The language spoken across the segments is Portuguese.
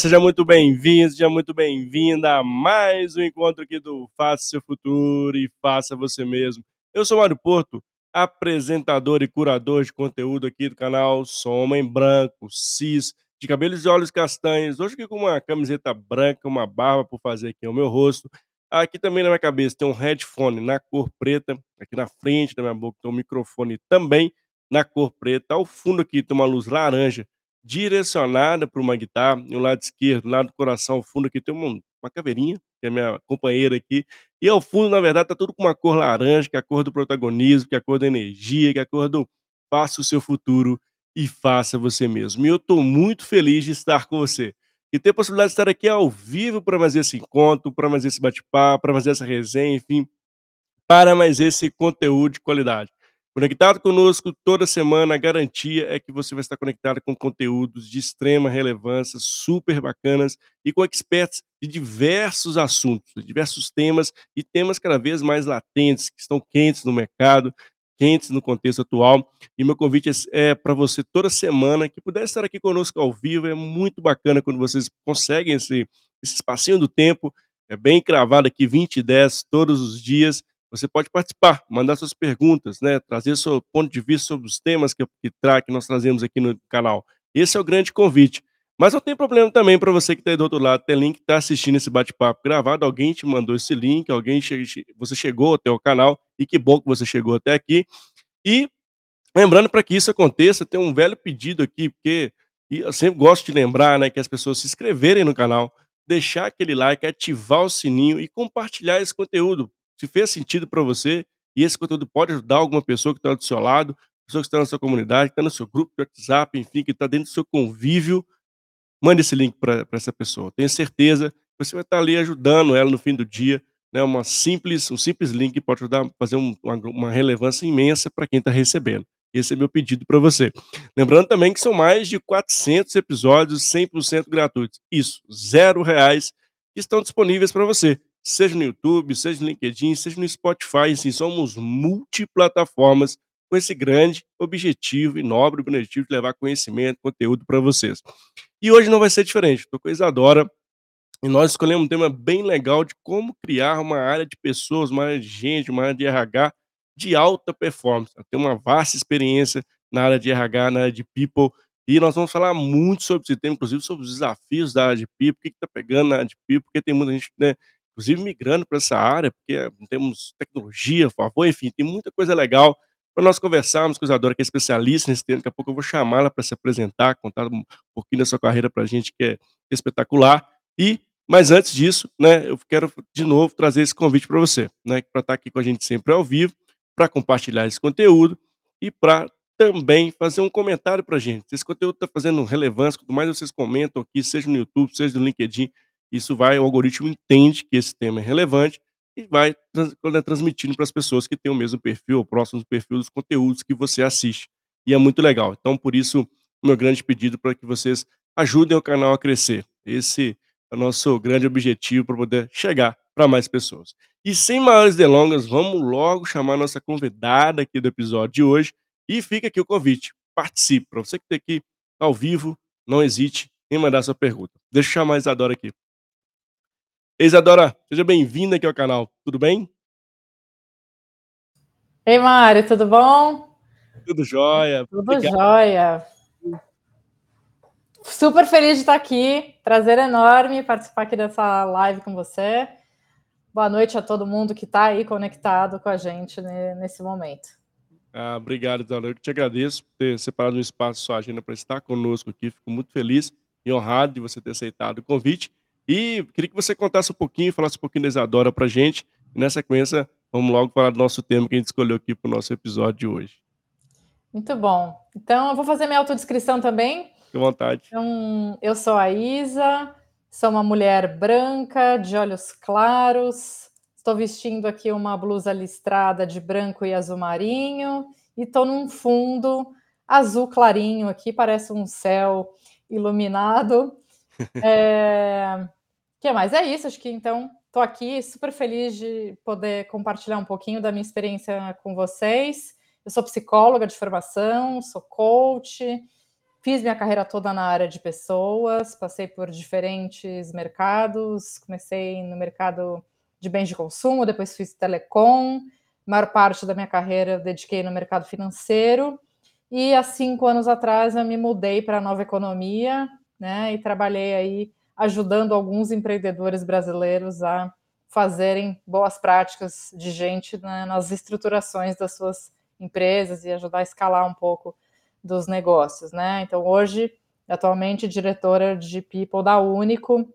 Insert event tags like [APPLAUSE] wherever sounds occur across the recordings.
seja muito bem-vindo, seja muito bem-vinda a mais um encontro aqui do Faça Seu Futuro e Faça Você Mesmo. Eu sou Mário Porto, apresentador e curador de conteúdo aqui do canal. Sou homem branco, cis, de cabelos e olhos castanhos. Hoje aqui com uma camiseta branca, uma barba por fazer aqui ao meu rosto. Aqui também na minha cabeça tem um headphone na cor preta. Aqui na frente da minha boca tem um microfone também na cor preta. Ao fundo aqui tem uma luz laranja direcionada para uma guitarra, no lado esquerdo, lado do coração, ao fundo aqui tem uma, uma caveirinha, que é minha companheira aqui, e ao fundo, na verdade, tá tudo com uma cor laranja, que é a cor do protagonismo, que é a cor da energia, que é a cor do faça o seu futuro e faça você mesmo. E eu estou muito feliz de estar com você. E ter a possibilidade de estar aqui ao vivo para fazer esse encontro, para fazer esse bate-papo, para fazer essa resenha, enfim, para mais esse conteúdo de qualidade. Conectado conosco toda semana, a garantia é que você vai estar conectado com conteúdos de extrema relevância, super bacanas e com experts de diversos assuntos, de diversos temas e temas cada vez mais latentes, que estão quentes no mercado, quentes no contexto atual. E meu convite é, é para você toda semana que puder estar aqui conosco ao vivo. É muito bacana quando vocês conseguem esse, esse espacinho do tempo, é bem cravado aqui, 20 e 10 todos os dias você pode participar, mandar suas perguntas, né, trazer seu ponto de vista sobre os temas que, que, tra que nós trazemos aqui no canal. Esse é o grande convite. Mas não tem problema também para você que está do outro lado, tem link, está assistindo esse bate-papo gravado, alguém te mandou esse link, alguém che você chegou até o canal, e que bom que você chegou até aqui. E lembrando, para que isso aconteça, tem um velho pedido aqui, porque eu sempre gosto de lembrar né, que as pessoas se inscreverem no canal, deixar aquele like, ativar o sininho e compartilhar esse conteúdo se fez sentido para você e esse conteúdo pode ajudar alguma pessoa que está do seu lado, pessoa que está na sua comunidade, que está no seu grupo de WhatsApp, enfim, que está dentro do seu convívio, mande esse link para essa pessoa. Tenho certeza que você vai estar tá ali ajudando ela no fim do dia, né? Uma simples, um simples link pode ajudar a fazer um, uma, uma relevância imensa para quem está recebendo. Esse é meu pedido para você. Lembrando também que são mais de 400 episódios 100% gratuitos. Isso, zero reais, estão disponíveis para você seja no YouTube, seja no LinkedIn, seja no Spotify, assim, somos multiplataformas com esse grande objetivo e nobre objetivo de levar conhecimento, conteúdo para vocês. E hoje não vai ser diferente, estou com a Isadora e nós escolhemos um tema bem legal de como criar uma área de pessoas, uma área de gente, uma área de RH de alta performance. Ela tem uma vasta experiência na área de RH, na área de people, e nós vamos falar muito sobre esse tema, inclusive sobre os desafios da área de people, o que está pegando na área de people, porque tem muita gente né, inclusive migrando para essa área, porque temos tecnologia favor, enfim, tem muita coisa legal para nós conversarmos com a Isadora, que é especialista nesse tema. Daqui a pouco eu vou chamá-la para se apresentar, contar um pouquinho da sua carreira para a gente, que é espetacular. E, mas antes disso, né, eu quero de novo trazer esse convite para você, né, para estar tá aqui com a gente sempre ao vivo, para compartilhar esse conteúdo e para também fazer um comentário para a gente. Se esse conteúdo está fazendo relevância, quanto mais vocês comentam aqui, seja no YouTube, seja no LinkedIn, isso vai, o algoritmo entende que esse tema é relevante e vai é transmitindo para as pessoas que têm o mesmo perfil, ou próximo perfil dos conteúdos que você assiste. E é muito legal. Então, por isso, meu grande pedido para que vocês ajudem o canal a crescer. Esse é o nosso grande objetivo para poder chegar para mais pessoas. E sem maiores delongas, vamos logo chamar nossa convidada aqui do episódio de hoje. E fica aqui o convite. Participe. Para você que está aqui ao vivo, não hesite em mandar sua pergunta. Deixa eu chamar a Isadora aqui. Isadora, seja bem-vinda aqui ao canal. Tudo bem? Ei, Mário, tudo bom? Tudo jóia. Tudo Obrigado. jóia. Super feliz de estar aqui. Prazer enorme participar aqui dessa live com você. Boa noite a todo mundo que está aí conectado com a gente nesse momento. Ah, obrigado, Isadora. Eu te agradeço por ter separado um espaço sua agenda para estar conosco aqui. Fico muito feliz e honrado de você ter aceitado o convite. E queria que você contasse um pouquinho, falasse um pouquinho da Isadora para gente. E nessa sequência, vamos logo falar do nosso tema que a gente escolheu aqui para o nosso episódio de hoje. Muito bom. Então, eu vou fazer minha autodescrição também. Fique à vontade. Então, eu sou a Isa, sou uma mulher branca, de olhos claros. Estou vestindo aqui uma blusa listrada de branco e azul marinho. E estou num fundo azul clarinho aqui, parece um céu iluminado. [LAUGHS] É que mais? É isso, acho que então estou aqui super feliz de poder compartilhar um pouquinho da minha experiência com vocês. Eu sou psicóloga de formação, sou coach Fiz minha carreira toda na área de pessoas, passei por diferentes mercados, comecei no mercado de bens de consumo, depois fiz telecom, maior parte da minha carreira eu dediquei no mercado financeiro, e há cinco anos atrás eu me mudei para a nova economia, né, e trabalhei aí ajudando alguns empreendedores brasileiros a fazerem boas práticas de gente né, nas estruturações das suas empresas e ajudar a escalar um pouco dos negócios, né? Então, hoje, atualmente, diretora de People da Único.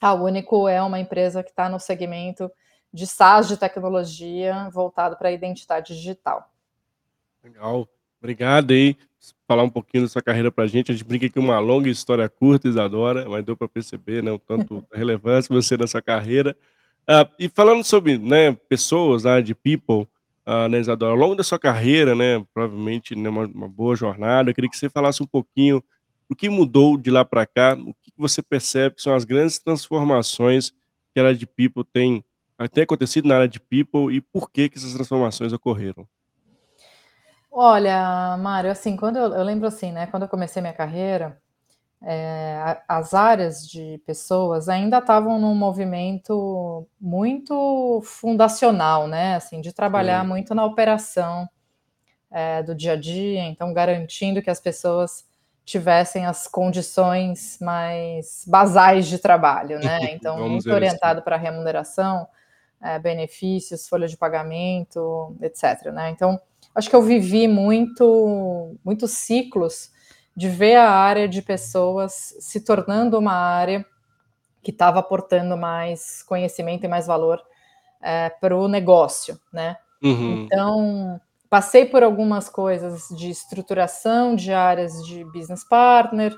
A Único é uma empresa que está no segmento de SaaS de tecnologia voltado para a identidade digital. Legal. Obrigado aí. Falar um pouquinho da sua carreira para a gente. A gente brinca que uma longa história curta, Isadora, mas deu para perceber né, o tanto da [LAUGHS] relevância você nessa carreira. Uh, e falando sobre né, pessoas né, de people, uh, né, Isadora, ao longo da sua carreira, né, provavelmente né, uma, uma boa jornada, eu queria que você falasse um pouquinho o que mudou de lá para cá, o que você percebe que são as grandes transformações que a área de people tem, tem acontecido na área de people e por que, que essas transformações ocorreram. Olha, Mário, assim, quando eu, eu lembro assim, né, quando eu comecei minha carreira, é, as áreas de pessoas ainda estavam num movimento muito fundacional, né? Assim, de trabalhar Sim. muito na operação é, do dia a dia, então garantindo que as pessoas tivessem as condições mais basais de trabalho, né? [LAUGHS] Então, muito assim. orientado para remuneração, é, benefícios, folha de pagamento, etc. Né? Então, acho que eu vivi muito, muitos ciclos de ver a área de pessoas se tornando uma área que estava aportando mais conhecimento e mais valor é, para o negócio, né? Uhum. Então, passei por algumas coisas de estruturação de áreas de business partner,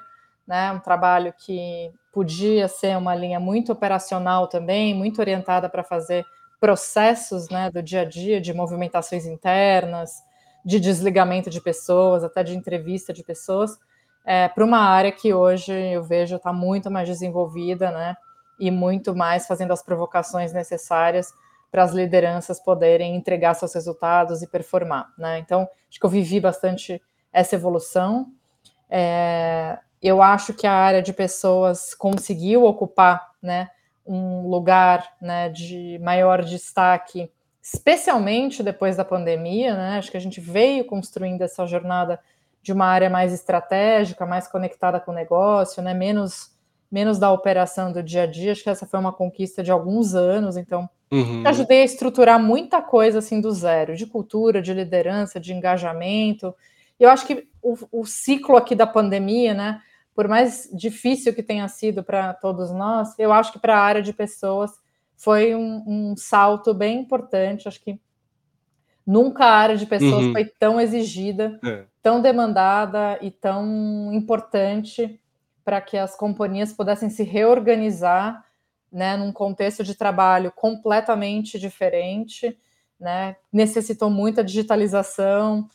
né? Um trabalho que podia ser uma linha muito operacional também, muito orientada para fazer processos, né, do dia a dia, de movimentações internas, de desligamento de pessoas, até de entrevista de pessoas é, para uma área que hoje eu vejo está muito mais desenvolvida, né? E muito mais fazendo as provocações necessárias para as lideranças poderem entregar seus resultados e performar, né? Então, acho que eu vivi bastante essa evolução. É, eu acho que a área de pessoas conseguiu ocupar, né, um lugar, né, de maior destaque, especialmente depois da pandemia, né? Acho que a gente veio construindo essa jornada de uma área mais estratégica, mais conectada com o negócio, né? menos, menos da operação do dia a dia. Acho que essa foi uma conquista de alguns anos, então uhum. ajudei a estruturar muita coisa assim do zero, de cultura, de liderança, de engajamento. Eu acho que o, o ciclo aqui da pandemia, né? Por mais difícil que tenha sido para todos nós, eu acho que para a área de pessoas foi um, um salto bem importante. Acho que Nunca a área de pessoas uhum. foi tão exigida, é. tão demandada e tão importante para que as companhias pudessem se reorganizar né, num contexto de trabalho completamente diferente, né, necessitou muita digitalização,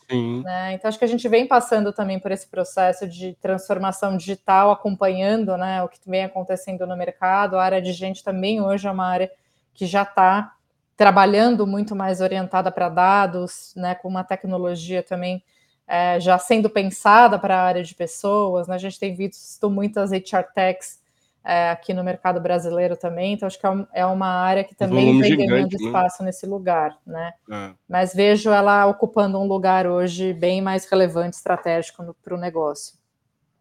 né, então acho que a gente vem passando também por esse processo de transformação digital, acompanhando né, o que vem acontecendo no mercado, a área de gente também hoje é uma área que já está trabalhando muito mais orientada para dados, né, com uma tecnologia também é, já sendo pensada para a área de pessoas. Né, a gente tem visto muitas HR techs é, aqui no mercado brasileiro também, então acho que é, é uma área que também vem ganhando né? espaço nesse lugar, né? É. Mas vejo ela ocupando um lugar hoje bem mais relevante, estratégico para o negócio.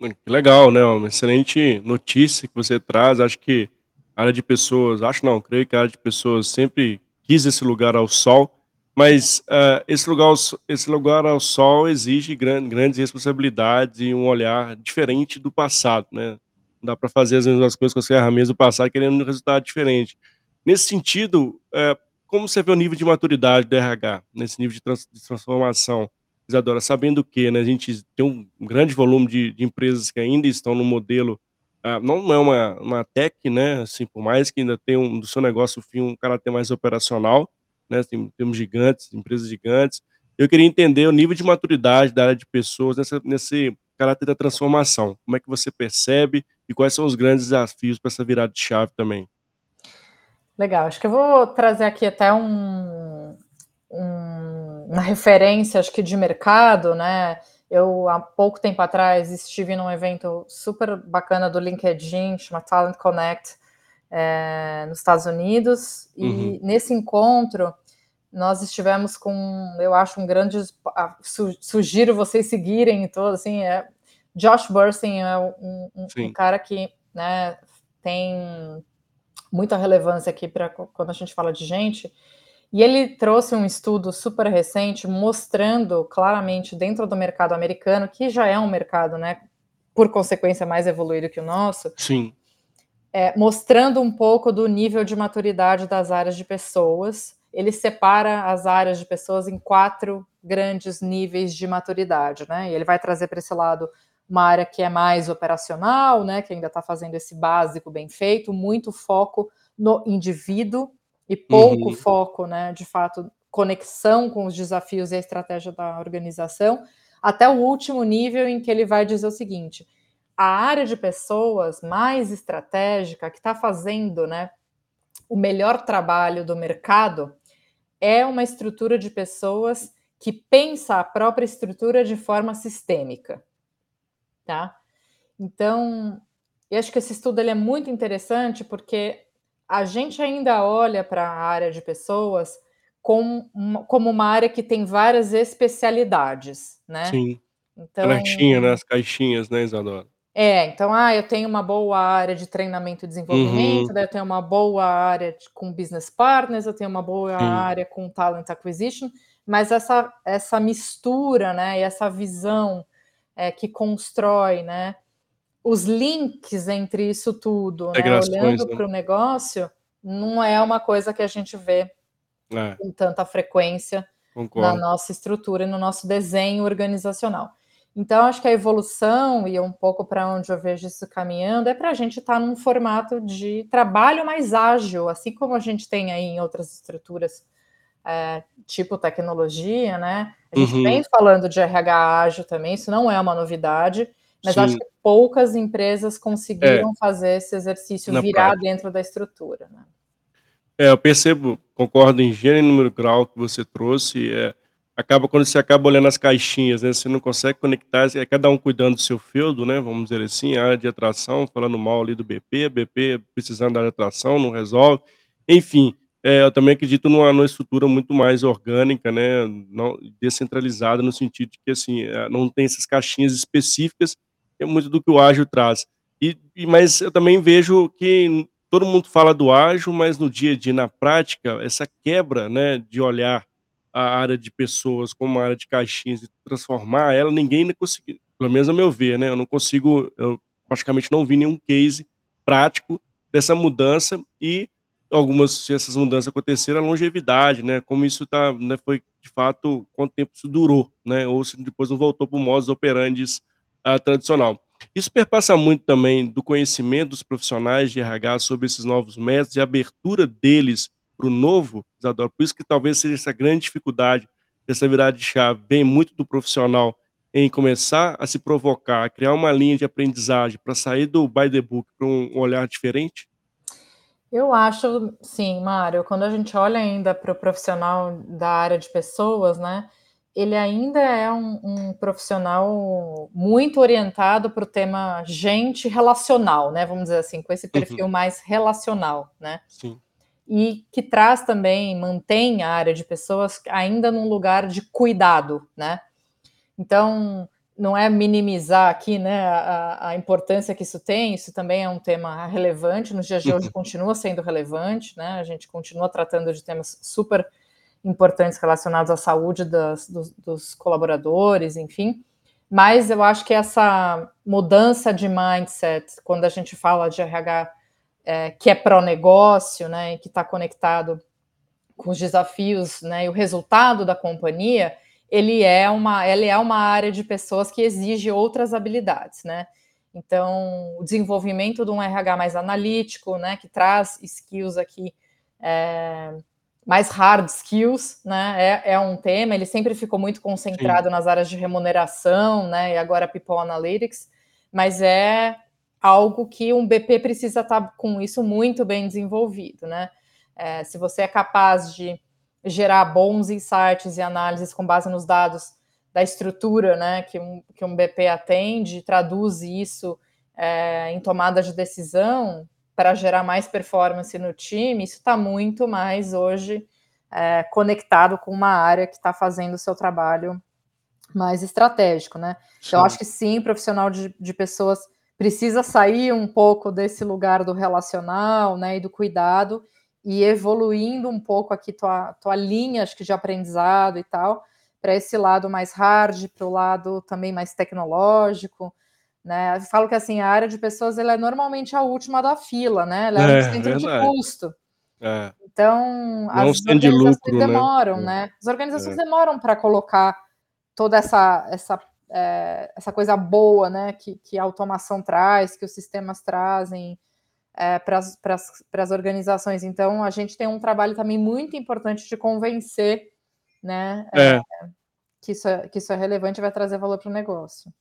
Que legal, né? Uma excelente notícia que você traz. Acho que a área de pessoas, acho não, creio que a área de pessoas sempre quis esse lugar ao sol, mas uh, esse, lugar ao, esse lugar ao sol exige gran, grandes responsabilidades e um olhar diferente do passado, né? Dá para fazer as mesmas coisas com as ferramentas do passado querendo um resultado diferente. Nesse sentido, uh, como você vê o nível de maturidade do RH, nesse nível de, trans, de transformação? Isadora, sabendo que né, a gente tem um grande volume de, de empresas que ainda estão no modelo ah, não é uma, uma tech, né? Assim, por mais que ainda tenha um, do seu negócio fim um caráter mais operacional, né? Tem, temos gigantes, empresas gigantes. Eu queria entender o nível de maturidade da área de pessoas nessa, nesse caráter da transformação. Como é que você percebe e quais são os grandes desafios para essa virada de chave também? Legal, acho que eu vou trazer aqui até um, um, uma referência, acho que de mercado, né? Eu, há pouco tempo atrás, estive num evento super bacana do LinkedIn, chama Talent Connect, é, nos Estados Unidos, e uhum. nesse encontro nós estivemos com, eu acho, um grande. Sugiro vocês seguirem e todo, assim, é, Josh Burstyn é um, um, um cara que né, tem muita relevância aqui para quando a gente fala de gente. E ele trouxe um estudo super recente mostrando claramente dentro do mercado americano, que já é um mercado, né, por consequência mais evoluído que o nosso. Sim. É, mostrando um pouco do nível de maturidade das áreas de pessoas. Ele separa as áreas de pessoas em quatro grandes níveis de maturidade, né? E ele vai trazer para esse lado uma área que é mais operacional, né, que ainda está fazendo esse básico bem feito, muito foco no indivíduo e pouco uhum. foco, né, de fato, conexão com os desafios e a estratégia da organização, até o último nível em que ele vai dizer o seguinte: a área de pessoas mais estratégica que está fazendo, né, o melhor trabalho do mercado é uma estrutura de pessoas que pensa a própria estrutura de forma sistêmica tá? Então, eu acho que esse estudo ele é muito interessante porque a gente ainda olha para a área de pessoas como uma, como uma área que tem várias especialidades, né? Sim. Então, caixinha, né? As caixinhas, né, Isadora? É, então, ah, eu tenho uma boa área de treinamento e desenvolvimento, uhum. daí eu tenho uma boa área de, com business partners, eu tenho uma boa Sim. área com talent acquisition, mas essa, essa mistura, né, e essa visão é, que constrói, né? Os links entre isso tudo, né? olhando para o negócio, não é uma coisa que a gente vê é. com tanta frequência Concordo. na nossa estrutura e no nosso desenho organizacional. Então, acho que a evolução, e um pouco para onde eu vejo isso caminhando, é para a gente estar tá num formato de trabalho mais ágil, assim como a gente tem aí em outras estruturas é, tipo tecnologia, né? A gente uhum. vem falando de RH ágil também, isso não é uma novidade, mas Sim. acho que poucas empresas conseguiram é. fazer esse exercício Na virar prática. dentro da estrutura. Né? É, eu percebo, concordo em gênero e número grau que você trouxe. É, acaba quando você acaba olhando as caixinhas, né? Você não consegue conectar, é cada um cuidando do seu feudo, né? Vamos dizer assim, a área de atração, falando mal ali do BP, BP precisando da atração, não resolve. Enfim, é, eu também acredito numa, numa, estrutura muito mais orgânica, né, não, descentralizada, no sentido de que assim, é, não tem essas caixinhas específicas, é muito do que o ágil traz. E, e, mas eu também vejo que todo mundo fala do ágil, mas no dia a dia, na prática, essa quebra né, de olhar a área de pessoas como uma área de caixinhas e transformar ela, ninguém ainda conseguiu, pelo menos a meu ver, né, eu não consigo, eu praticamente não vi nenhum case prático dessa mudança e algumas se essas mudanças aconteceram, a longevidade, né? Como isso tá, né, foi de fato quanto tempo isso durou, né? Ou se depois não voltou para o modus operandi uh, tradicional. Isso perpassa muito também do conhecimento dos profissionais de RH sobre esses novos métodos e a abertura deles para o novo, Isadora. Por isso que talvez seja essa grande dificuldade dessa virada de chave, vem muito do profissional em começar a se provocar, a criar uma linha de aprendizagem para sair do by the book para um olhar diferente? Eu acho, sim, Mário, quando a gente olha ainda para o profissional da área de pessoas, né, ele ainda é um, um profissional muito orientado para o tema gente relacional, né, vamos dizer assim, com esse perfil uhum. mais relacional, né? Sim. E que traz também, mantém a área de pessoas ainda num lugar de cuidado, né? Então, não é minimizar aqui né, a, a, importância que isso tem, isso também é um tema relevante, nos dias de hoje uhum. continua sendo relevante, né? A gente continua tratando de temas super importantes relacionados à saúde das, dos, dos, colaboradores, enfim. Mas eu acho que essa mudança de mindset, quando a gente fala de RH é, que é pró-negócio, né, e que está conectado com os desafios né, e o resultado da companhia, ele é uma, ele é uma área de pessoas que exige outras habilidades, né? Então, o desenvolvimento de um RH mais analítico, né, que traz skills aqui, é, mais hard skills, né, é, é, um tema. Ele sempre ficou muito concentrado Sim. nas áreas de remuneração, né, e agora People Analytics, mas é algo que um BP precisa estar com isso muito bem desenvolvido, né? É, se você é capaz de gerar bons insights e análises com base nos dados da estrutura né, que, um, que um BP atende, traduz isso é, em tomada de decisão para gerar mais performance no time, isso está muito mais hoje é, conectado com uma área que está fazendo o seu trabalho mais estratégico, né? Então, acho que sim, profissional de, de pessoas precisa sair um pouco desse lugar do relacional, né, e do cuidado e evoluindo um pouco aqui tua, tua linha, acho que de aprendizado e tal, para esse lado mais hard, para o lado também mais tecnológico, né? Eu falo que assim, a área de pessoas ela é normalmente a última da fila, né? Ela é, é um centro verdade. de custo. É. Então, Não as organizações de lucro, né? demoram, né? né? As organizações é. demoram para colocar toda essa, essa, é, essa coisa boa, né? Que, que a automação traz, que os sistemas trazem é, para as organizações. Então, a gente tem um trabalho também muito importante de convencer, né? É. que, isso é, que isso é relevante e vai trazer valor para o negócio.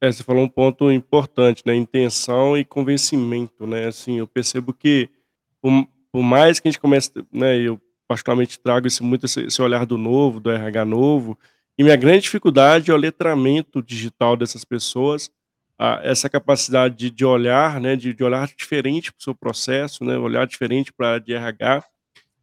É, você falou um ponto importante, né? Intenção e convencimento, né? Assim, eu percebo que por, por mais que a gente comece, né? Eu particularmente trago esse, muito esse, esse, olhar do novo, do RH novo, e minha grande dificuldade é o letramento digital dessas pessoas, a, essa capacidade de, de olhar, né? De, de olhar diferente para o seu processo, né? Olhar diferente para a área de RH.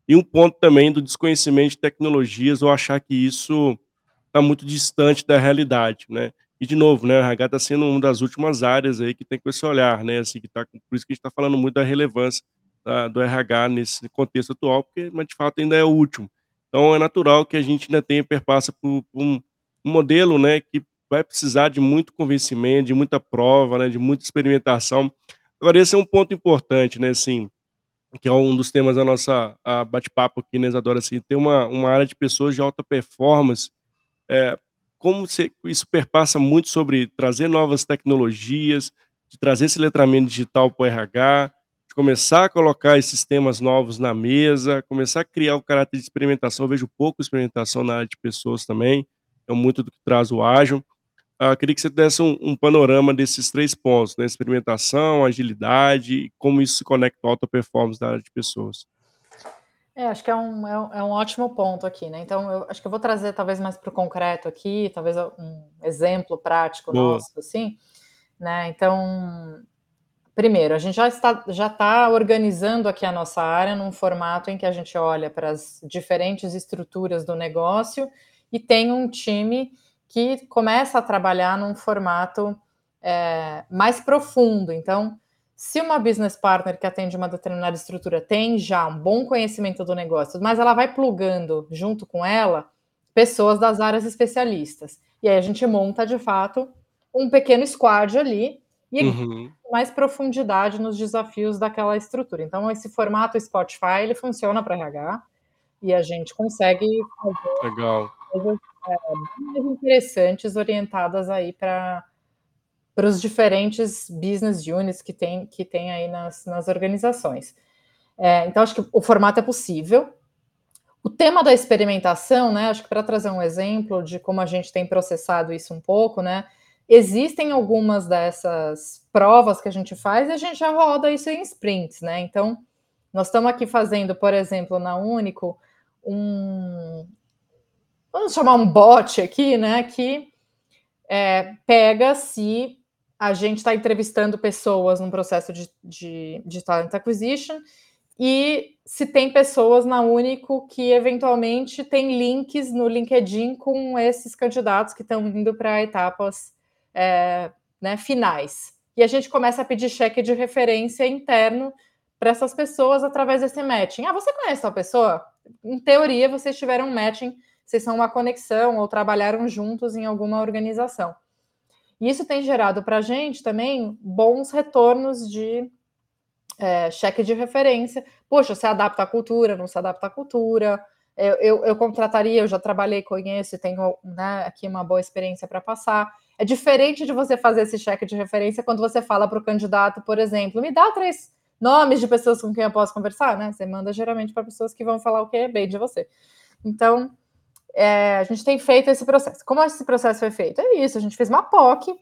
E um ponto também do desconhecimento de tecnologias, ou achar que isso está muito distante da realidade, né? E, de novo, né, o RH está sendo uma das últimas áreas aí que tem com esse olhar, né, assim, que tá, por isso que a gente está falando muito da relevância da, do RH nesse contexto atual, porque, mas, de fato, ainda é o último. Então, é natural que a gente ainda tenha, perpassa por, por um, modelo, né, que vai precisar de muito convencimento, de muita prova, né, de muita experimentação. Agora, esse é um ponto importante, né, assim, que é um dos temas da nossa bate-papo aqui, né, Isadora, assim, ter uma, uma área de pessoas de alta performance, é, como você, isso perpassa muito sobre trazer novas tecnologias, de trazer esse letramento digital para o RH, de começar a colocar esses temas novos na mesa, começar a criar o caráter de experimentação. Eu vejo pouco experimentação na área de pessoas também, é muito do que traz o ágil. Ah, queria que você desse um, um, panorama desses três pontos, né? experimentação, agilidade e como isso se conecta à alta performance da área de pessoas. É, acho que é um, é um, é um ótimo ponto aqui, né? Então, eu acho que eu vou trazer talvez mais para o concreto aqui, talvez um exemplo prático Boa. nosso, assim, né? Então, primeiro, a gente já está já está organizando aqui a nossa área num formato em que a gente olha para as diferentes estruturas do negócio e tem um time que começa a trabalhar num formato é, mais profundo. Então, se uma business partner que atende uma determinada estrutura tem já um bom conhecimento do negócio, mas ela vai plugando junto com ela pessoas das áreas especialistas. E aí a gente monta de fato um pequeno squad ali e uhum. mais profundidade nos desafios daquela estrutura. Então, esse formato Spotify ele funciona para RH e a gente consegue fazer Legal. coisas é, mais interessantes orientadas aí para para os diferentes business units que tem, que tem aí nas, nas organizações. É, então, acho que o formato é possível. O tema da experimentação, né? Acho que para trazer um exemplo de como a gente tem processado isso um pouco, né? Existem algumas dessas provas que a gente faz e a gente já roda isso em sprints, né? Então, nós estamos aqui fazendo, por exemplo, na Único, um. Vamos chamar um bot aqui, né? Que é, pega se a gente está entrevistando pessoas num processo de, de, de talent acquisition e se tem pessoas na Único que eventualmente tem links no LinkedIn com esses candidatos que estão indo para etapas é, né, finais. E a gente começa a pedir cheque de referência interno para essas pessoas através desse matching. Ah, você conhece a pessoa? Em teoria, vocês tiveram um matching, vocês são uma conexão ou trabalharam juntos em alguma organização. E isso tem gerado para a gente também bons retornos de é, cheque de referência. Poxa, se adapta à cultura, não se adapta à cultura. Eu, eu, eu contrataria, eu já trabalhei, conheço e tenho né, aqui uma boa experiência para passar. É diferente de você fazer esse cheque de referência quando você fala para o candidato, por exemplo, me dá três nomes de pessoas com quem eu posso conversar, né? Você manda geralmente para pessoas que vão falar o que é bem de você. Então, é, a gente tem feito esse processo. Como esse processo foi feito? É isso, a gente fez uma POC,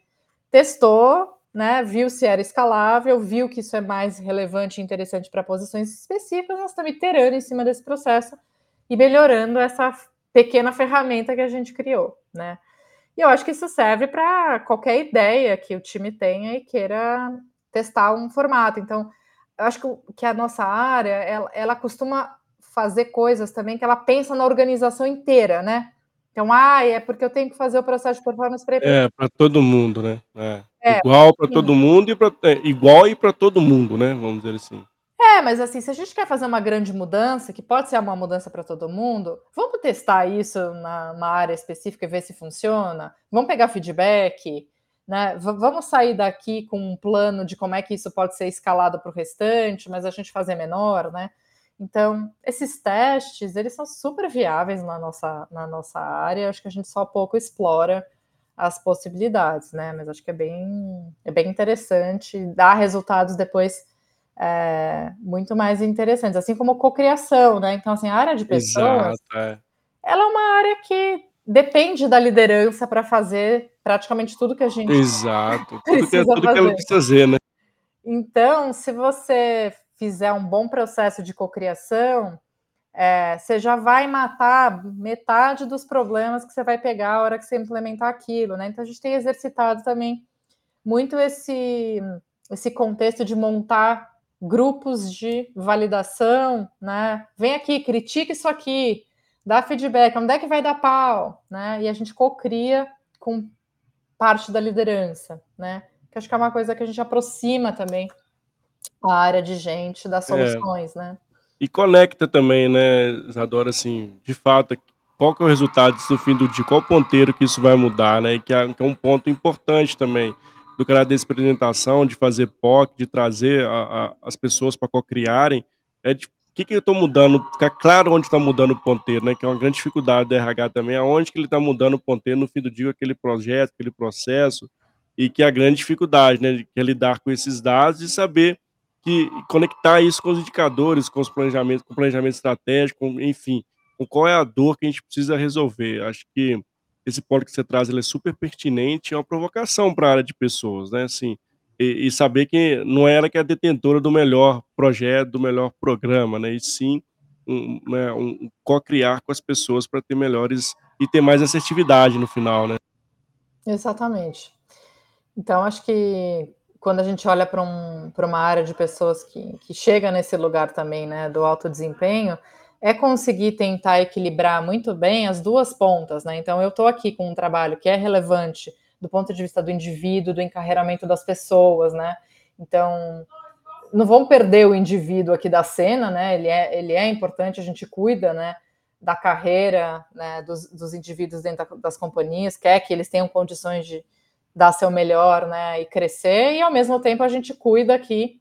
testou, né, viu se era escalável, viu que isso é mais relevante e interessante para posições específicas, nós estamos iterando em cima desse processo e melhorando essa pequena ferramenta que a gente criou, né? E eu acho que isso serve para qualquer ideia que o time tenha e queira testar um formato. Então, eu acho que, que a nossa área, ela, ela costuma fazer coisas também que ela pensa na organização inteira, né? Então, ah, é porque eu tenho que fazer o processo de performance para É, para todo mundo, né. É. É, igual para todo mundo e pra, é, igual e para todo mundo, né, vamos dizer assim. É, mas assim, se a gente quer fazer uma grande mudança, que pode ser uma mudança para todo mundo, vamos testar isso numa área específica e ver se funciona? Vamos pegar feedback, né? Vamos sair daqui com um plano de como é que isso pode ser escalado para o restante, mas a gente fazer menor, né? Então, esses testes, eles são super viáveis na nossa, na nossa área, acho que a gente só pouco explora as possibilidades, né? Mas acho que é bem, é bem interessante, dá resultados depois é, muito mais interessantes, assim como cocriação, né? Então, assim, a área de pessoas, Exato, é. ela é uma área que depende da liderança para fazer praticamente tudo que a gente Exato, [LAUGHS] tudo, que, tudo que ela precisa fazer, né? Então, se você fizer um bom processo de cocriação, é, você já vai matar metade dos problemas que você vai pegar a hora que você implementar aquilo, né? Então a gente tem exercitado também muito esse esse contexto de montar grupos de validação, né? Vem aqui, critique isso aqui, dá feedback, onde é que vai dar pau, né? E a gente cocria com parte da liderança, né? Que acho que é uma coisa que a gente aproxima também a área de gente das é. soluções, é. né? E conecta também, né, Isadora, assim, de fato, qual que é o resultado disso no fim do dia, qual ponteiro que isso vai mudar, né? E é, que é um ponto importante também do cara dessa apresentação, de fazer POC, de trazer a, a, as pessoas para co-criarem, é de o que, que eu estou mudando, ficar claro onde está mudando o ponteiro, né? Que é uma grande dificuldade do RH também, aonde que ele está mudando o ponteiro no fim do dia, aquele projeto, aquele processo, e que é a grande dificuldade, né? Que é lidar com esses dados e saber que conectar isso com os indicadores, com os planejamentos, com o planejamento estratégico, enfim, com qual é a dor que a gente precisa resolver. Acho que esse ponto que você traz ele é super pertinente, é uma provocação para a área de pessoas, né? Assim, e, e, saber que não é ela que é detentora do melhor projeto, do melhor programa, né? E sim um, né, um co-criar com as pessoas para ter melhores e ter mais assertividade no final, né? Exatamente. Então, acho que quando a gente olha para um, uma área de pessoas que, que chega nesse lugar também, né, do alto desempenho, é conseguir tentar equilibrar muito bem as duas pontas, né? Então, eu estou aqui com um trabalho que é relevante do ponto de vista do indivíduo, do encarreiramento das pessoas, né? Então, não vamos perder o indivíduo aqui da cena, né? Ele é, ele é importante, a gente cuida, né? Da carreira né, dos, dos indivíduos dentro das companhias, quer que eles tenham condições de dar seu melhor, né? E crescer, e ao mesmo tempo a gente cuida aqui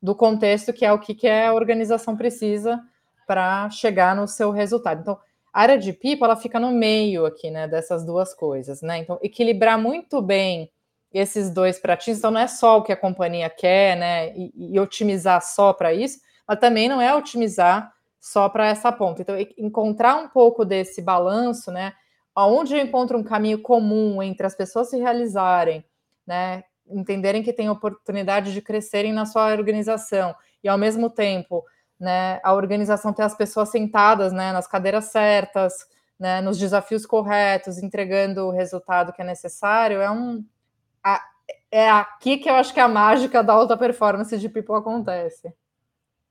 do contexto que é o que, que a organização precisa para chegar no seu resultado. Então, a área de people ela fica no meio aqui, né, dessas duas coisas, né? Então, equilibrar muito bem esses dois pratinhos, então não é só o que a companhia quer, né, e, e otimizar só para isso, mas também não é otimizar só para essa ponta. Então, encontrar um pouco desse balanço, né, aonde eu encontro um caminho comum entre as pessoas se realizarem, né, entenderem que tem oportunidade de crescerem na sua organização e ao mesmo tempo né, a organização ter as pessoas sentadas né, nas cadeiras certas, né, nos desafios corretos, entregando o resultado que é necessário, é um. A, é aqui que eu acho que a mágica da alta performance de People acontece.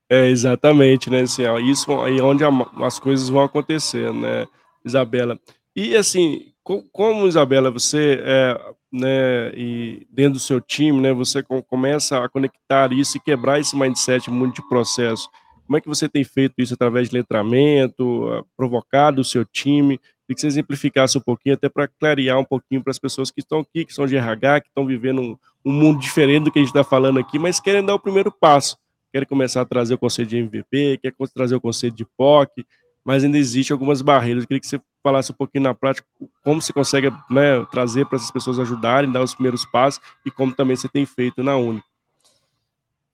É, exatamente, né? Assim, isso aí é onde as coisas vão acontecer, né, Isabela? E assim, como, Isabela, você é, né, e dentro do seu time, né, você começa a conectar isso e quebrar esse mindset muito de processo. Como é que você tem feito isso através de letramento, provocado o seu time? Queria que você exemplificasse um pouquinho, até para clarear um pouquinho para as pessoas que estão aqui, que são de RH, que estão vivendo um, um mundo diferente do que a gente está falando aqui, mas querem dar o primeiro passo. Querem começar a trazer o conceito de MVP, querem trazer o conceito de POC, mas ainda existe algumas barreiras. Eu queria que você falasse um pouquinho na prática como você consegue né, trazer para essas pessoas ajudarem, dar os primeiros passos e como também você tem feito na Uni.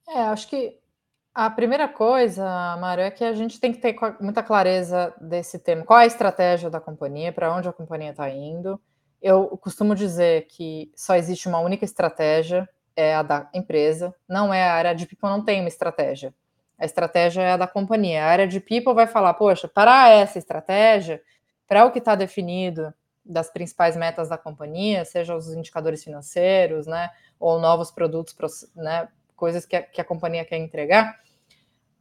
É, acho que a primeira coisa, Mário, é que a gente tem que ter muita clareza desse tema. Qual é a estratégia da companhia, para onde a companhia está indo? Eu costumo dizer que só existe uma única estratégia, é a da empresa, não é a área de people, não tem uma estratégia. A estratégia é a da companhia. A área de people vai falar, poxa, para essa estratégia, para o que está definido das principais metas da companhia, seja os indicadores financeiros, né, ou novos produtos, né, coisas que a, que a companhia quer entregar,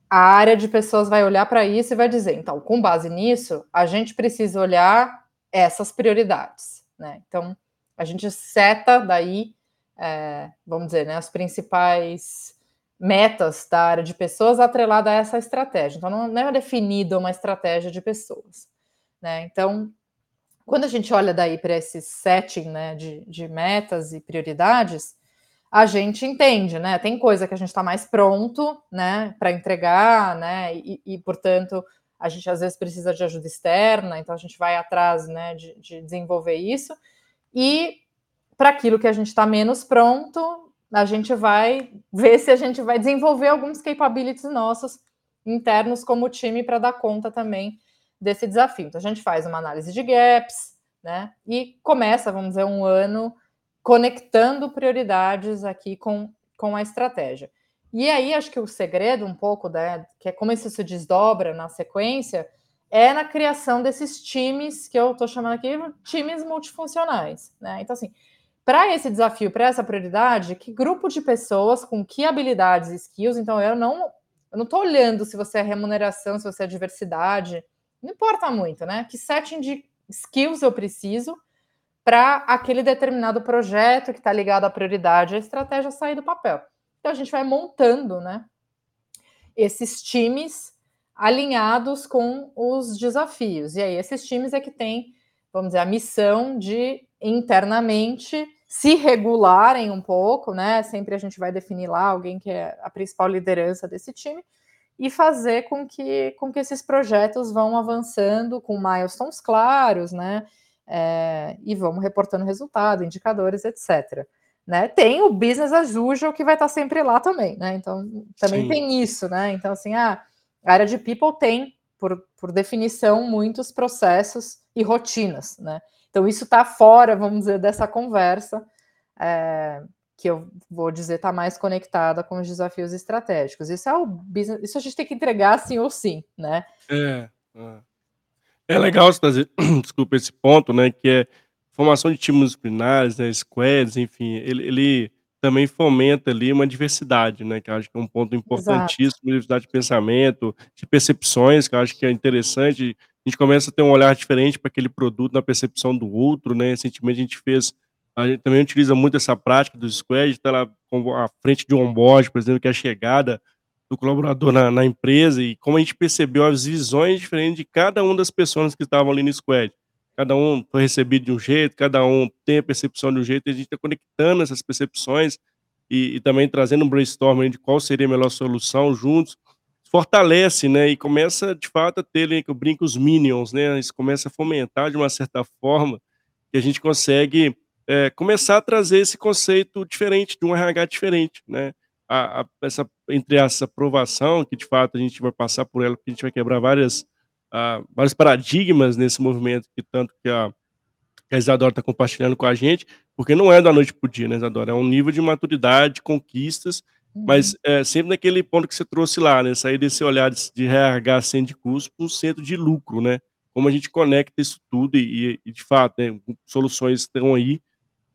a área de pessoas vai olhar para isso e vai dizer, então, com base nisso, a gente precisa olhar essas prioridades, né? Então, a gente seta daí, é, vamos dizer, né, as principais metas da área de pessoas atrelada a essa estratégia. Então, não, é definida uma estratégia de pessoas, né? Então, quando a gente olha daí para esse setting, né, de, de metas e prioridades, a gente entende, né? Tem coisa que a gente está mais pronto, né, para entregar, né, e, e, portanto a gente às vezes precisa de ajuda externa, então a gente vai atrás, né, de, de desenvolver isso. E para aquilo que a gente está menos pronto, a gente vai ver se a gente vai desenvolver alguns capabilities nossos internos como time para dar conta também desse desafio. Então a gente faz uma análise de gaps, né, e começa, vamos dizer, um ano conectando prioridades aqui com, com a estratégia. E aí, acho que o segredo, um pouco, né, que é como isso se desdobra na sequência, é na criação desses times, que eu estou chamando aqui times multifuncionais. Né? Então, assim, para esse desafio, para essa prioridade, que grupo de pessoas, com que habilidades e skills, então eu não eu não estou olhando se você é remuneração, se você é diversidade, não importa muito, né? Que setting de skills eu preciso para aquele determinado projeto que está ligado à prioridade, a estratégia sair do papel. Então a gente vai montando, né, esses times alinhados com os desafios. E aí esses times é que têm, vamos dizer, a missão de internamente se regularem um pouco, né? Sempre a gente vai definir lá alguém que é a principal liderança desse time e fazer com que, com que esses projetos vão avançando com milestones claros, né? É, e vamos reportando resultado, indicadores, etc. Né? Tem o business as usual que vai estar sempre lá também, né? Então também Sim. tem isso, né? Então, assim, ah, a área de people tem, por, por definição, muitos processos e rotinas, né? Então, isso está fora, vamos dizer, dessa conversa, é, que eu vou dizer está mais conectada com os desafios estratégicos. Isso é o business, isso a gente tem que entregar sim ou sim, né? É. é. É legal você trazer, [CLEARS THROAT] desculpa, esse ponto, né, que é formação de times disciplinares, né, squads, enfim, ele ele também fomenta ali uma diversidade, né, que eu acho que é um ponto importantíssimo, Exato. diversidade de pensamento, de percepções, que eu acho que é interessante. A gente começa a ter um olhar diferente para aquele produto na percepção do outro, né? Recentemente a gente fez, a gente também utiliza muito essa prática do squad, está lá à frente de um onboard, por exemplo, que é a chegada do colaborador na, na, empresa e como a gente percebeu as visões diferentes de cada uma das pessoas que estavam ali no squad. Cada um foi recebido de um jeito, cada um tem a percepção de um jeito, e a gente está conectando essas percepções e, e, também trazendo um brainstorming de qual seria a melhor solução juntos, fortalece, né, e começa de fato a ter, né, que eu brinco, os minions, né, isso começa a fomentar de uma certa forma que a gente consegue é, começar a trazer esse conceito diferente, de um RH diferente, né, a, a, essa, entre essa aprovação, que de fato a gente vai passar por ela, porque a gente vai quebrar várias, uh, vários paradigmas nesse movimento, que tanto que a, que a Isadora está compartilhando com a gente, porque não é da noite para o dia, né, Isadora? É um nível de maturidade, conquistas, uhum. mas é, sempre naquele ponto que você trouxe lá, né? Sair desse olhar de, de RH sem de custo para um centro de lucro, né? Como a gente conecta isso tudo e, e de fato, né, soluções estão aí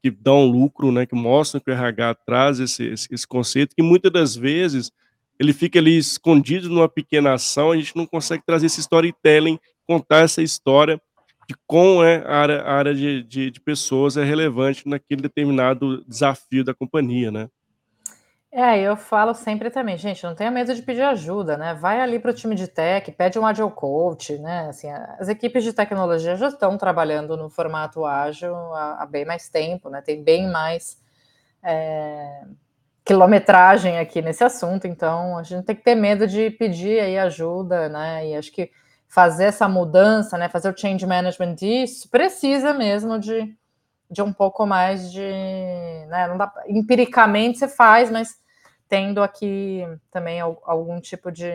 que dão lucro, né, que mostram que o RH traz esse, esse, esse, conceito, que muitas das vezes ele fica ali escondido numa pequena ação, a gente não consegue trazer esse storytelling, contar essa história de como é a área, a área de, de, de pessoas é relevante naquele determinado desafio da companhia, né? É, eu falo sempre também, gente, não tenha medo de pedir ajuda, né? Vai ali para o time de tech, pede um agile coach, né? Assim, as equipes de tecnologia já estão trabalhando no formato ágil há, há bem mais tempo, né? Tem bem mais é, quilometragem aqui nesse assunto, então a gente tem que ter medo de pedir aí ajuda, né? E acho que fazer essa mudança, né? Fazer o change management disso precisa mesmo de de um pouco mais de. Né, não dá, empiricamente você faz, mas tendo aqui também algum tipo de,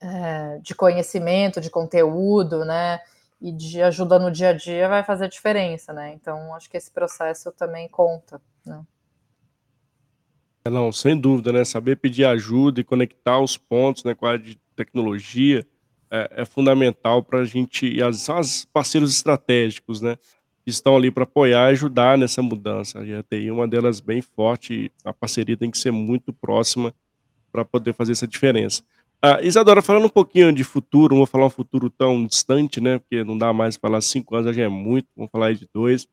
é, de conhecimento, de conteúdo, né? E de ajuda no dia a dia vai fazer diferença, né? Então, acho que esse processo também conta, né? É, não, sem dúvida, né? Saber pedir ajuda e conectar os pontos né, com a de tecnologia é, é fundamental para a gente, e as, os parceiros estratégicos, né? Estão ali para apoiar e ajudar nessa mudança. E a TI é uma delas bem forte, a parceria tem que ser muito próxima para poder fazer essa diferença. Ah, Isadora, falando um pouquinho de futuro, não vou falar um futuro tão distante, né? Porque não dá mais falar cinco anos, já é muito, vamos falar aí de dois.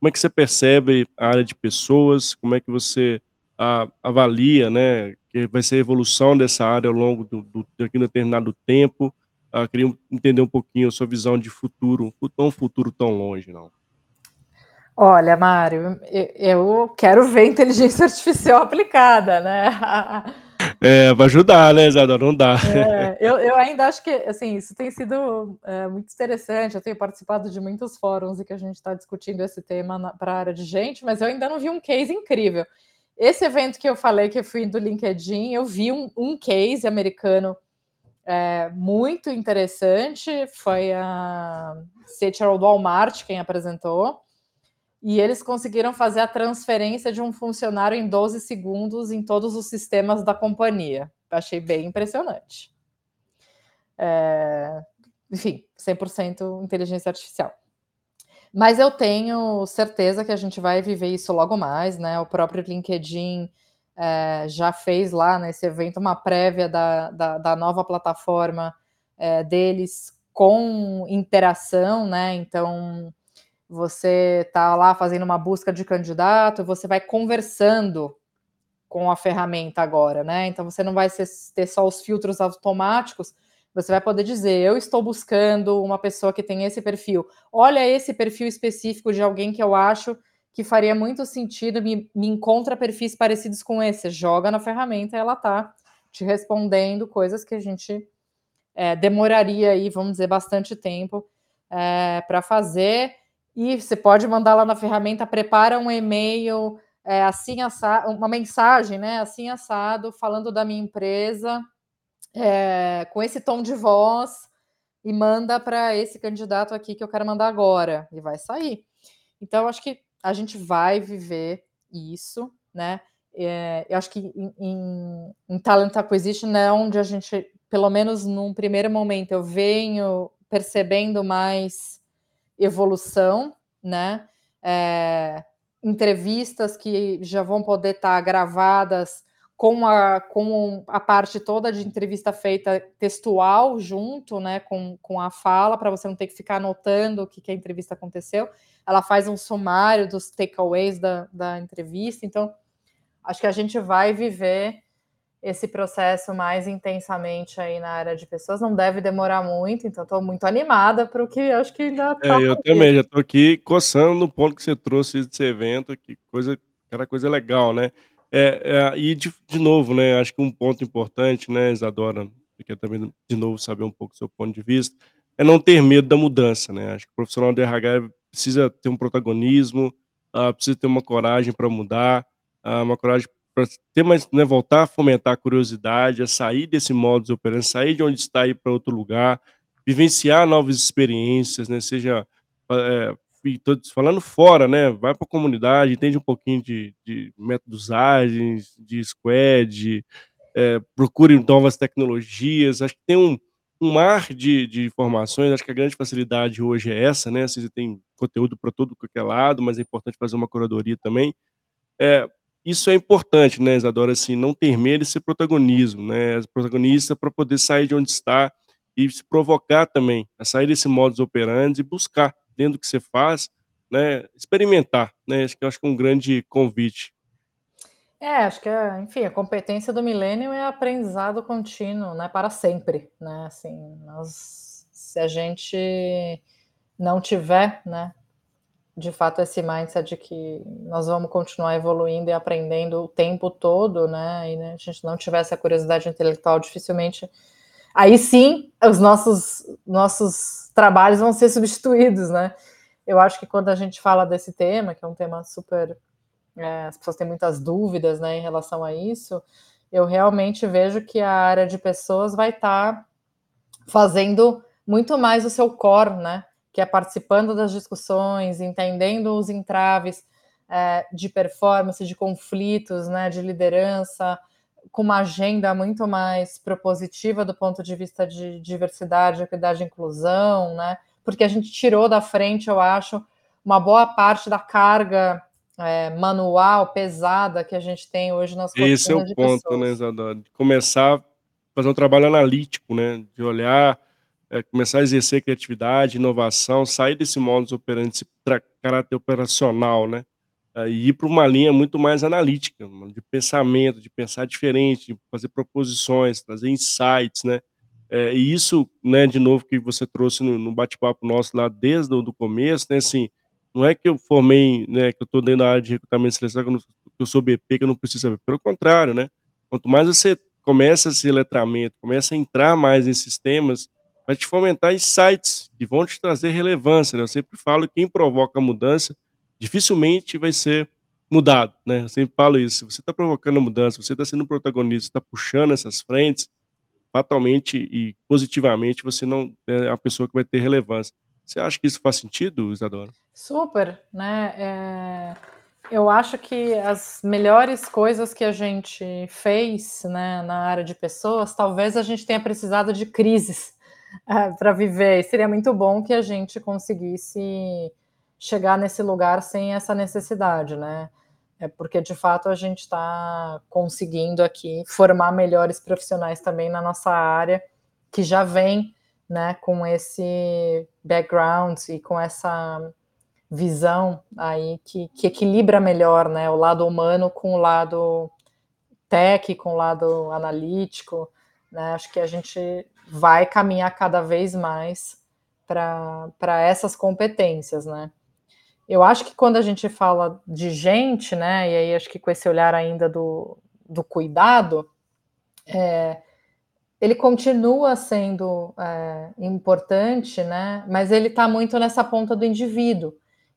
Como é que você percebe a área de pessoas? Como é que você ah, avalia, né? Que vai ser a evolução dessa área ao longo do, do, de um determinado tempo? Ah, queria entender um pouquinho a sua visão de futuro, não um futuro tão longe, não. Olha, Mário, eu quero ver inteligência artificial aplicada, né? É, vai ajudar, né, Isadora? Não dá. É, eu, eu ainda acho que, assim, isso tem sido é, muito interessante. Eu tenho participado de muitos fóruns e que a gente está discutindo esse tema para a área de gente, mas eu ainda não vi um case incrível. Esse evento que eu falei que eu fui do LinkedIn, eu vi um, um case americano é, muito interessante. Foi a Seattle Walmart quem apresentou e eles conseguiram fazer a transferência de um funcionário em 12 segundos em todos os sistemas da companhia. Achei bem impressionante. É, enfim, 100% inteligência artificial. Mas eu tenho certeza que a gente vai viver isso logo mais, né? O próprio LinkedIn é, já fez lá nesse evento uma prévia da, da, da nova plataforma é, deles com interação, né? Então você está lá fazendo uma busca de candidato, você vai conversando com a ferramenta agora, né? Então você não vai ter só os filtros automáticos, você vai poder dizer: eu estou buscando uma pessoa que tem esse perfil. Olha esse perfil específico de alguém que eu acho que faria muito sentido, me, me encontra perfis parecidos com esse. Joga na ferramenta e ela tá te respondendo coisas que a gente é, demoraria aí, vamos dizer, bastante tempo é, para fazer. E você pode mandar lá na ferramenta, prepara um e-mail é, assim assado, uma mensagem, né? Assim assado, falando da minha empresa, é, com esse tom de voz, e manda para esse candidato aqui que eu quero mandar agora, e vai sair. Então, acho que a gente vai viver isso, né? É, eu acho que em, em, em Talent Acquisition é onde a gente, pelo menos num primeiro momento, eu venho percebendo mais evolução, né? É, entrevistas que já vão poder estar tá gravadas com a, com a parte toda de entrevista feita textual junto, né, com, com a fala, para você não ter que ficar anotando o que, que a entrevista aconteceu. Ela faz um sumário dos takeaways da, da entrevista. Então, acho que a gente vai viver esse processo mais intensamente aí na área de pessoas. Não deve demorar muito, então estou muito animada para o que acho que ainda tá. É, eu também já estou aqui coçando no ponto que você trouxe desse evento, que coisa, era coisa legal, né? É, é, e de, de novo, né? Acho que um ponto importante, né, Isadora, eu quero também de novo saber um pouco do seu ponto de vista, é não ter medo da mudança, né? Acho que o profissional de RH precisa ter um protagonismo, uh, precisa ter uma coragem para mudar, uh, uma coragem para ter mais, né, voltar a fomentar a curiosidade, a sair desse modo de operando, sair de onde está e ir para outro lugar, vivenciar novas experiências, né, seja é, falando fora, né, vai para a comunidade, entende um pouquinho de, de métodos ágeis, de squad, é, procure novas tecnologias, acho que tem um, um mar de, de informações, acho que a grande facilidade hoje é essa, né, você tem conteúdo para todo qualquer lado, mas é importante fazer uma curadoria também, é, isso é importante, né, Isadora, assim, não ter medo de ser protagonismo, né, protagonista para poder sair de onde está e se provocar também, a sair desse modus operandi e buscar, dentro do que você faz, né, experimentar, né, acho que acho que é um grande convite. É, acho que, enfim, a competência do milênio é aprendizado contínuo, né, para sempre, né, assim, nós, se a gente não tiver, né, de fato esse mindset de que nós vamos continuar evoluindo e aprendendo o tempo todo, né? E né, a gente não tiver essa curiosidade intelectual, dificilmente. Aí sim, os nossos nossos trabalhos vão ser substituídos, né? Eu acho que quando a gente fala desse tema, que é um tema super, é, as pessoas têm muitas dúvidas, né, em relação a isso, eu realmente vejo que a área de pessoas vai estar tá fazendo muito mais o seu core, né? Que é participando das discussões, entendendo os entraves é, de performance, de conflitos, né, de liderança, com uma agenda muito mais propositiva do ponto de vista de diversidade, equidade e inclusão, né? Porque a gente tirou da frente, eu acho, uma boa parte da carga é, manual pesada que a gente tem hoje nas Esse é o ponto, né, Isadora? De começar a fazer um trabalho analítico, né? De olhar, é, começar a exercer criatividade, inovação, sair desse modus operandi, esse caráter operacional, né? e ir para uma linha muito mais analítica, de pensamento, de pensar diferente, de fazer proposições, trazer insights, né? É, e isso, né, de novo, que você trouxe no, no bate-papo nosso lá desde o começo, né, assim, não é que eu formei, né, que eu estou dentro da área de recrutamento e seleção, que eu, não, que eu sou BP, que eu não preciso saber. Pelo contrário, né? Quanto mais você começa esse letramento, começa a entrar mais nesses temas, vai te fomentar insights que vão te trazer relevância. Né? Eu sempre falo que quem provoca mudança dificilmente vai ser mudado, né? Eu sempre falo isso. Se você está provocando a mudança, você está sendo protagonista, está puxando essas frentes, fatalmente e positivamente você não é a pessoa que vai ter relevância. Você acha que isso faz sentido, Isadora? Super, né? É... Eu acho que as melhores coisas que a gente fez né, na área de pessoas, talvez a gente tenha precisado de crises [LAUGHS] é, para viver. E seria muito bom que a gente conseguisse chegar nesse lugar sem essa necessidade, né? É porque de fato a gente está conseguindo aqui formar melhores profissionais também na nossa área, que já vem né, com esse background e com essa visão aí que, que equilibra melhor né, o lado humano com o lado tech, com o lado analítico. Né? Acho que a gente vai caminhar cada vez mais para essas competências, né? Eu acho que quando a gente fala de gente, né, e aí acho que com esse olhar ainda do, do cuidado, é, ele continua sendo é, importante, né, mas ele está muito nessa ponta do indivíduo.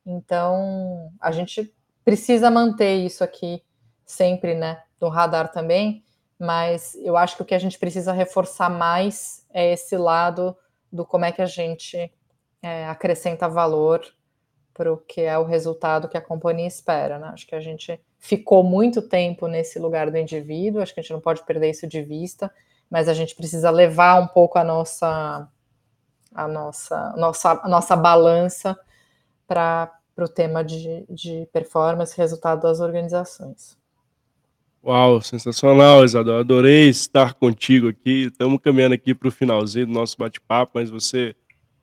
Então, a gente precisa manter isso aqui sempre, né, no radar também, mas eu acho que o que a gente precisa reforçar mais é esse lado do como é que a gente é, acrescenta valor para o que é o resultado que a companhia espera. Né? Acho que a gente ficou muito tempo nesse lugar do indivíduo, acho que a gente não pode perder isso de vista, mas a gente precisa levar um pouco a nossa a nossa, nossa, nossa balança para o tema de, de performance resultado das organizações. Uau, sensacional, Isadora. Adorei estar contigo aqui. Estamos caminhando aqui para o finalzinho do nosso bate-papo, mas você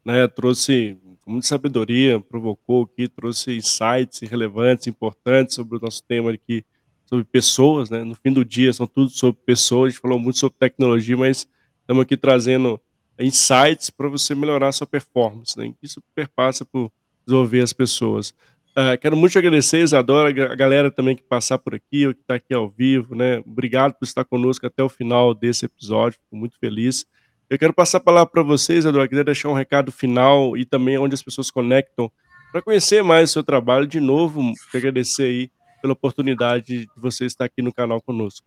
né, trouxe muita sabedoria, provocou aqui, trouxe insights relevantes, importantes sobre o nosso tema aqui, sobre pessoas, né? No fim do dia, são tudo sobre pessoas. A gente falou muito sobre tecnologia, mas estamos aqui trazendo insights para você melhorar a sua performance, né? Isso perpassa por desenvolver as pessoas. Uh, quero muito agradecer, Isadora, a galera também que passar por aqui, ou que está aqui ao vivo, né? Obrigado por estar conosco até o final desse episódio, fico muito feliz. Eu quero passar a palavra para vocês, Eduardo, queria deixar um recado final e também onde as pessoas conectam para conhecer mais o seu trabalho. De novo, agradecer aí pela oportunidade de você estar aqui no canal conosco.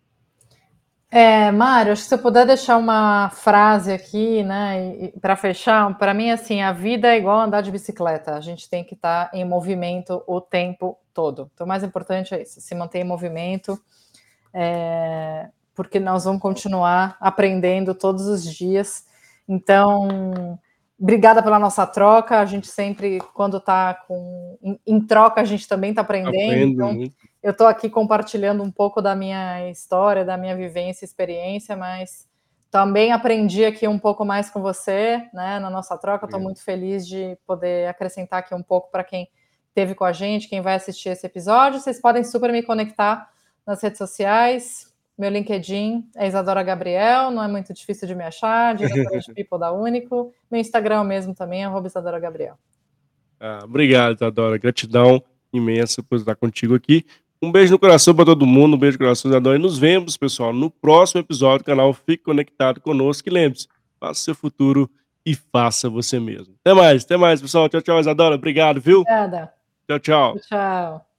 É, Mário, acho que se eu puder deixar uma frase aqui, né, para fechar, para mim, assim, a vida é igual andar de bicicleta, a gente tem que estar tá em movimento o tempo todo. Então, o mais importante é isso, se manter em movimento, é, porque nós vamos continuar aprendendo todos os dias. Então, obrigada pela nossa troca. A gente sempre, quando está com em, em, troca, a gente também está aprendendo. Então, eu estou aqui compartilhando um pouco da minha história, da minha vivência, experiência, mas também aprendi aqui um pouco mais com você, né, na nossa troca. Estou muito feliz de poder acrescentar aqui um pouco para quem esteve com a gente, quem vai assistir esse episódio. Vocês podem super me conectar nas redes sociais, meu LinkedIn é Isadora Gabriel, não é muito difícil de me achar, diretora [LAUGHS] de People da Único. Meu Instagram mesmo também é Isadora Gabriel. Ah, obrigado, Isadora. Gratidão imensa por estar contigo aqui. Um beijo no coração para todo mundo, um beijo no coração, Isadora. E nos vemos, pessoal, no próximo episódio do canal. Fique conectado conosco e lembre-se, faça seu futuro e faça você mesmo. Até mais, até mais, pessoal. Tchau, tchau, Isadora. Obrigado, viu? Obrigada. Tchau, tchau. Tchau.